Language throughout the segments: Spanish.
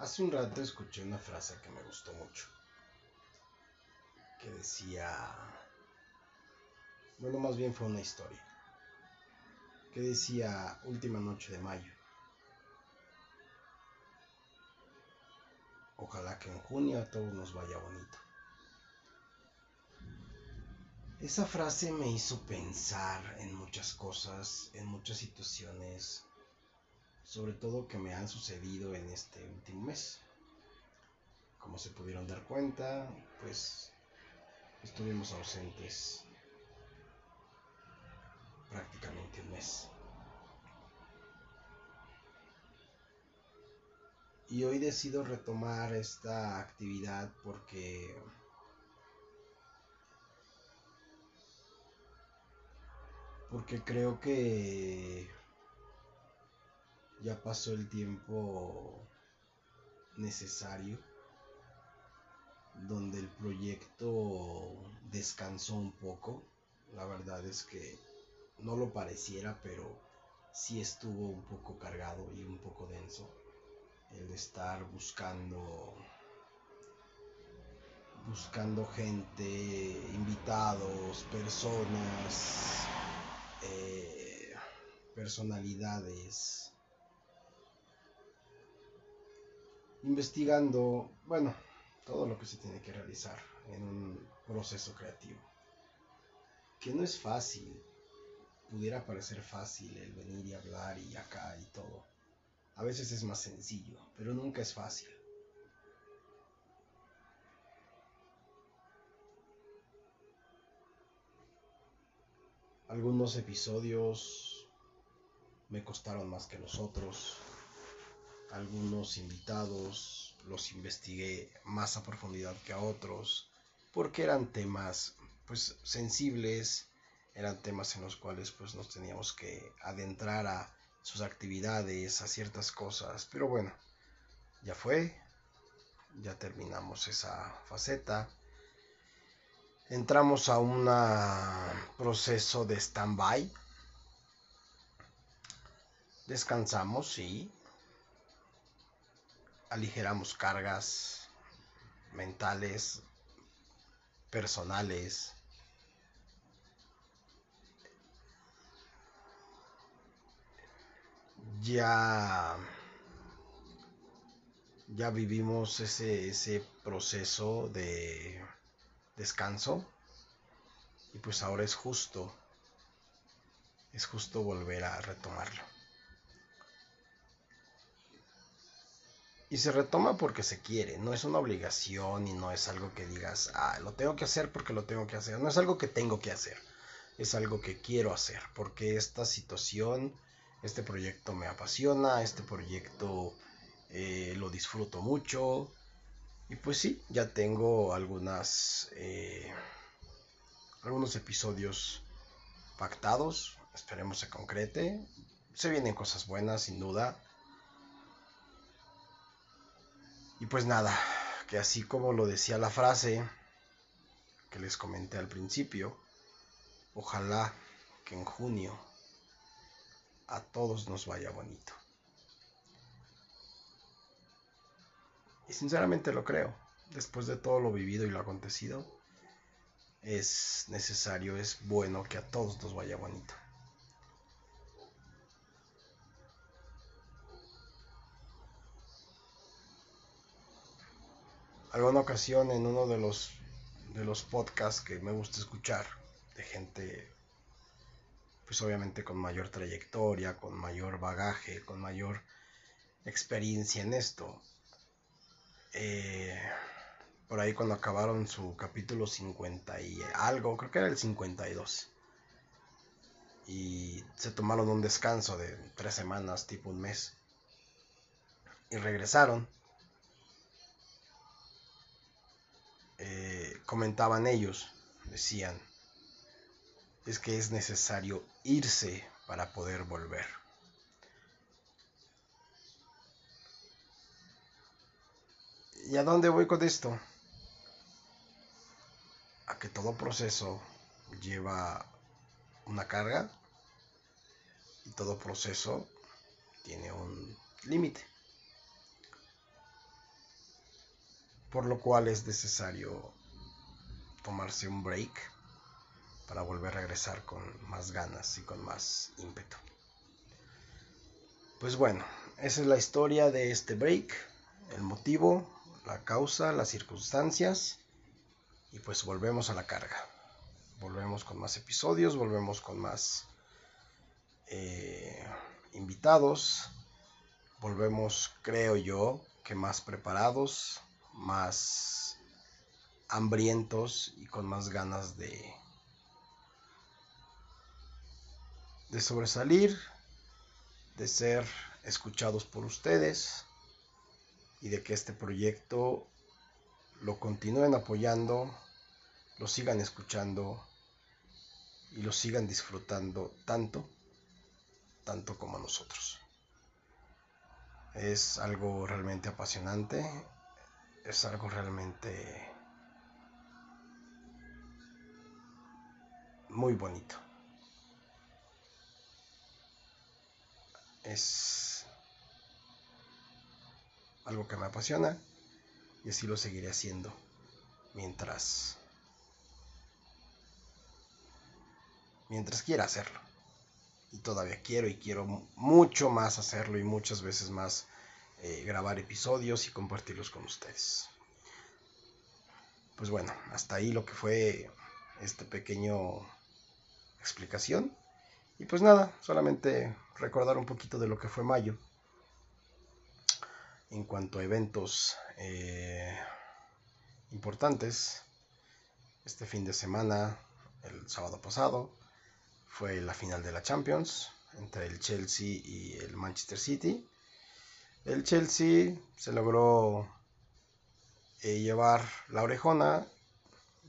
Hace un rato escuché una frase que me gustó mucho. Que decía... Bueno, más bien fue una historia. Que decía Última Noche de Mayo. Ojalá que en junio a todos nos vaya bonito. Esa frase me hizo pensar en muchas cosas, en muchas situaciones, sobre todo que me han sucedido en este último mes. Como se pudieron dar cuenta, pues estuvimos ausentes prácticamente un mes. Y hoy decido retomar esta actividad porque porque creo que ya pasó el tiempo necesario donde el proyecto descansó un poco. La verdad es que no lo pareciera, pero sí estuvo un poco cargado y un poco denso el estar buscando buscando gente, invitados, personas, eh, personalidades, investigando, bueno, todo lo que se tiene que realizar en un proceso creativo, que no es fácil, pudiera parecer fácil el venir y hablar y acá y todo a veces es más sencillo, pero nunca es fácil. Algunos episodios me costaron más que los otros. Algunos invitados los investigué más a profundidad que a otros porque eran temas pues sensibles, eran temas en los cuales pues nos teníamos que adentrar a sus actividades, a ciertas cosas. Pero bueno, ya fue, ya terminamos esa faceta. Entramos a un proceso de stand-by. Descansamos, sí. Aligeramos cargas mentales, personales ya, ya vivimos ese, ese proceso de descanso y pues ahora es justo, es justo volver a retomarlo. Y se retoma porque se quiere, no es una obligación y no es algo que digas, ah, lo tengo que hacer porque lo tengo que hacer, no es algo que tengo que hacer, es algo que quiero hacer, porque esta situación este proyecto me apasiona, este proyecto eh, lo disfruto mucho. Y pues sí, ya tengo algunas eh, algunos episodios pactados. Esperemos se concrete. Se vienen cosas buenas, sin duda. Y pues nada, que así como lo decía la frase que les comenté al principio, ojalá que en junio a todos nos vaya bonito. Y sinceramente lo creo. Después de todo lo vivido y lo acontecido, es necesario, es bueno que a todos nos vaya bonito. Alguna ocasión en uno de los de los podcasts que me gusta escuchar de gente pues obviamente con mayor trayectoria, con mayor bagaje, con mayor experiencia en esto. Eh, por ahí cuando acabaron su capítulo 50 y algo, creo que era el 52. Y se tomaron un descanso de tres semanas, tipo un mes. Y regresaron. Eh, comentaban ellos, decían, es que es necesario irse para poder volver. ¿Y a dónde voy con esto? A que todo proceso lleva una carga y todo proceso tiene un límite. Por lo cual es necesario tomarse un break para volver a regresar con más ganas y con más ímpetu. Pues bueno, esa es la historia de este break, el motivo, la causa, las circunstancias y pues volvemos a la carga. Volvemos con más episodios, volvemos con más eh, invitados, volvemos, creo yo, que más preparados, más hambrientos y con más ganas de, de sobresalir, de ser escuchados por ustedes y de que este proyecto lo continúen apoyando, lo sigan escuchando y lo sigan disfrutando tanto, tanto como nosotros. Es algo realmente apasionante, es algo realmente muy bonito. Es algo que me apasiona y así lo seguiré haciendo mientras mientras quiera hacerlo. Y todavía quiero y quiero mucho más hacerlo y muchas veces más eh, grabar episodios y compartirlos con ustedes. Pues bueno, hasta ahí lo que fue este pequeño explicación. Y pues nada, solamente recordar un poquito de lo que fue mayo en cuanto a eventos eh, importantes. Este fin de semana, el sábado pasado, fue la final de la Champions entre el Chelsea y el Manchester City. El Chelsea se logró eh, llevar la orejona,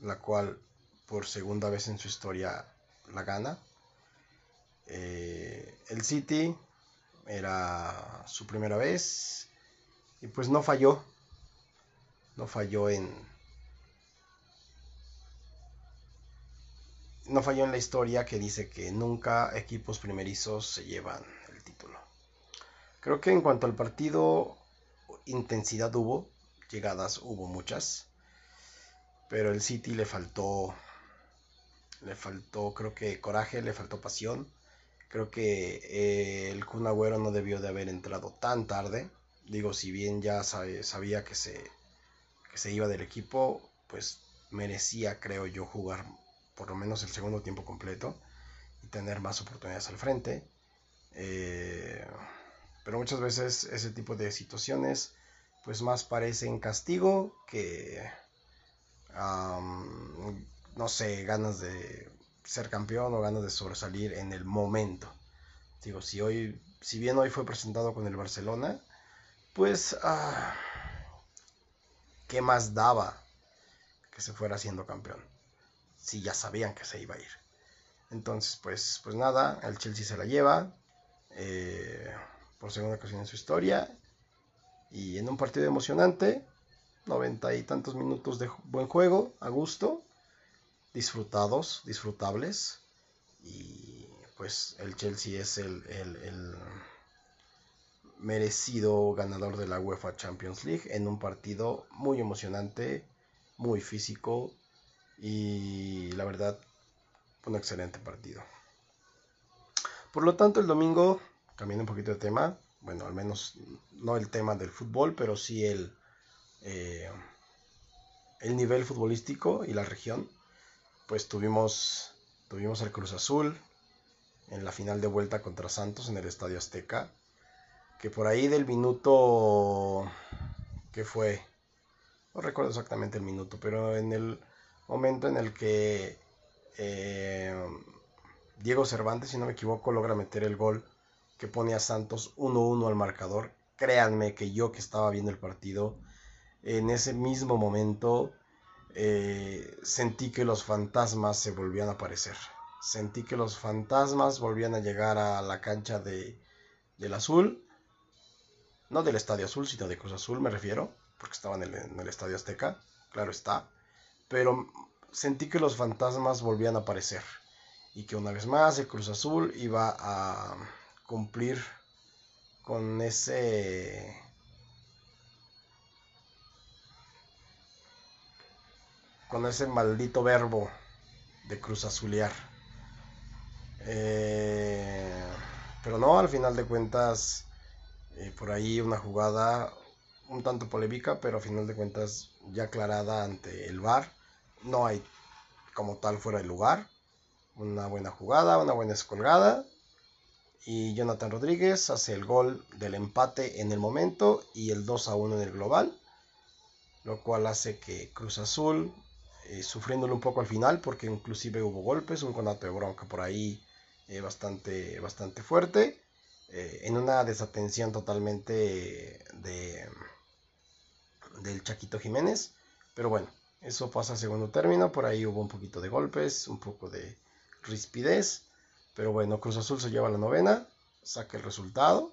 la cual por segunda vez en su historia la gana. Eh, el City era su primera vez y pues no falló. No falló en. No falló en la historia que dice que nunca equipos primerizos se llevan. Creo que en cuanto al partido, intensidad hubo, llegadas hubo muchas, pero el City le faltó, le faltó, creo que coraje, le faltó pasión. Creo que eh, el Kun Agüero no debió de haber entrado tan tarde digo, si bien ya sabía que se, que se iba del equipo, pues merecía, creo yo, jugar por lo menos el segundo tiempo completo y tener más oportunidades al frente. Eh, pero muchas veces ese tipo de situaciones pues más parecen castigo que no sé ganas de ser campeón o ganas de sobresalir en el momento digo si hoy si bien hoy fue presentado con el Barcelona pues, ah, ¿qué más daba que se fuera siendo campeón? Si ya sabían que se iba a ir. Entonces, pues, pues nada, el Chelsea se la lleva eh, por segunda ocasión en su historia y en un partido emocionante, noventa y tantos minutos de buen juego, a gusto, disfrutados, disfrutables y pues el Chelsea es el merecido ganador de la UEFA Champions League en un partido muy emocionante, muy físico y la verdad un excelente partido. Por lo tanto el domingo, cambiando un poquito de tema, bueno, al menos no el tema del fútbol, pero sí el, eh, el nivel futbolístico y la región, pues tuvimos, tuvimos el Cruz Azul en la final de vuelta contra Santos en el Estadio Azteca que por ahí del minuto que fue, no recuerdo exactamente el minuto, pero en el momento en el que eh, Diego Cervantes, si no me equivoco, logra meter el gol que pone a Santos 1-1 al marcador. Créanme que yo que estaba viendo el partido, en ese mismo momento eh, sentí que los fantasmas se volvían a aparecer. Sentí que los fantasmas volvían a llegar a la cancha de, del azul no del Estadio Azul, sino de Cruz Azul me refiero, porque estaba en el, Estadio Azteca, claro está, pero sentí que los fantasmas volvían a aparecer y que una vez más el Cruz Azul iba a cumplir con ese con ese maldito verbo de cruz azulear. Eh, pero no, al final de cuentas, eh, por ahí una jugada un tanto polémica, pero a final de cuentas ya aclarada ante el VAR. No hay como tal fuera de lugar. Una buena jugada, una buena escolgada. Y Jonathan Rodríguez hace el gol del empate en el momento y el 2 a 1 en el global. Lo cual hace que Cruz Azul, eh, sufriéndolo un poco al final, porque inclusive hubo golpes, un conato de bronca por ahí eh, bastante, bastante fuerte. Eh, en una desatención totalmente de, del Chaquito Jiménez. Pero bueno, eso pasa a segundo término. Por ahí hubo un poquito de golpes, un poco de rispidez. Pero bueno, Cruz Azul se lleva la novena, saca el resultado.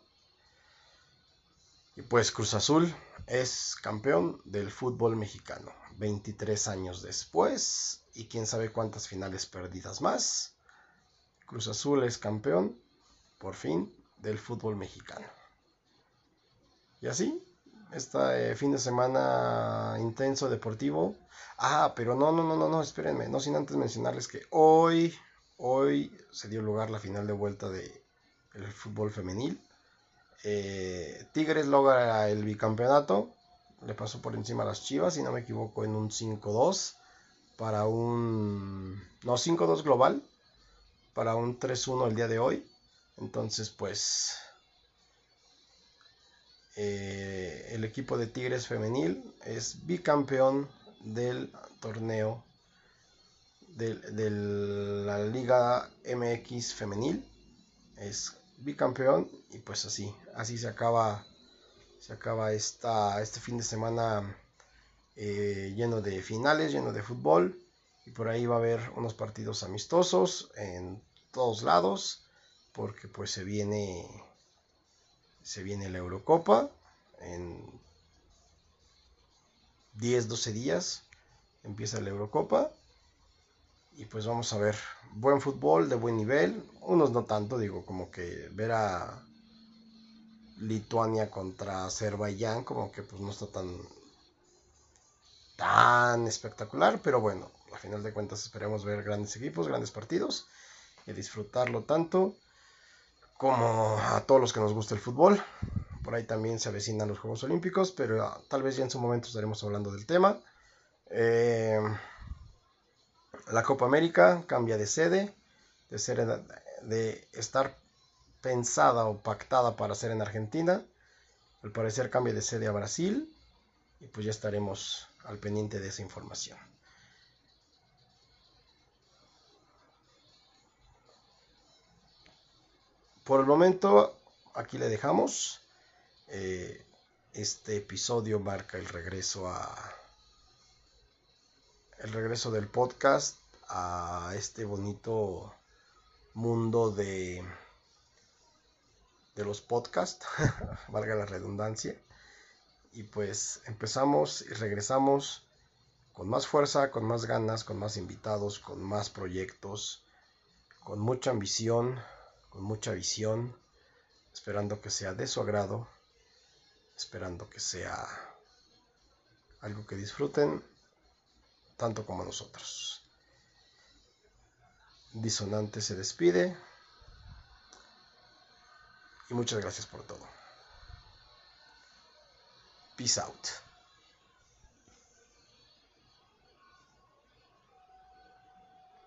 Y pues Cruz Azul es campeón del fútbol mexicano. 23 años después y quién sabe cuántas finales perdidas más. Cruz Azul es campeón, por fin, del fútbol mexicano. Y así, este fin de semana intenso deportivo. Ah, pero no, no, no, no, no, espérenme, no sin antes mencionarles que hoy, hoy se dio lugar la final de vuelta de el fútbol femenil. Eh, Tigres logra el bicampeonato, le pasó por encima a las Chivas, si no me equivoco, en un 5-2 para un, no, 5-2 global, para un 3-1 el día de hoy. Entonces, pues eh, el equipo de Tigres femenil es bicampeón del torneo de, la Liga MX femenil. Es bicampeón y pues así, así se acaba, se acaba esta, este fin de semana eh, lleno de finales, lleno de fútbol. Y por ahí va a haber unos partidos amistosos en todos lados porque pues se viene se viene la Eurocopa en 10-12 días. Empieza la Eurocopa pues vamos a ver buen fútbol de buen nivel unos no tanto digo como que ver a Lituania contra Azerbaiyán como que pues no está tan tan espectacular pero bueno a final de cuentas esperemos ver grandes equipos grandes partidos y disfrutarlo tanto como a todos los que nos gusta el fútbol. Por ahí también se avecinan los Juegos Olímpicos, pero ah, tal vez ya en su momento estaremos hablando del tema. Eh, la Copa América cambia de sede, de, estar pensada o pactada para ser en Argentina. Al parecer cambia de sede a Brasil y pues ya estaremos al pendiente de esa información. Por el momento, aquí le dejamos. Eh, este episodio marca el regreso a. El regreso del podcast a este bonito mundo de. de los podcasts, valga la redundancia. Y pues empezamos y regresamos con más fuerza, con más ganas, con más invitados, con más proyectos, con mucha ambición con mucha visión, esperando que sea de su agrado, esperando que sea algo que disfruten tanto como nosotros. Disonante se despide y muchas gracias por todo. Peace out.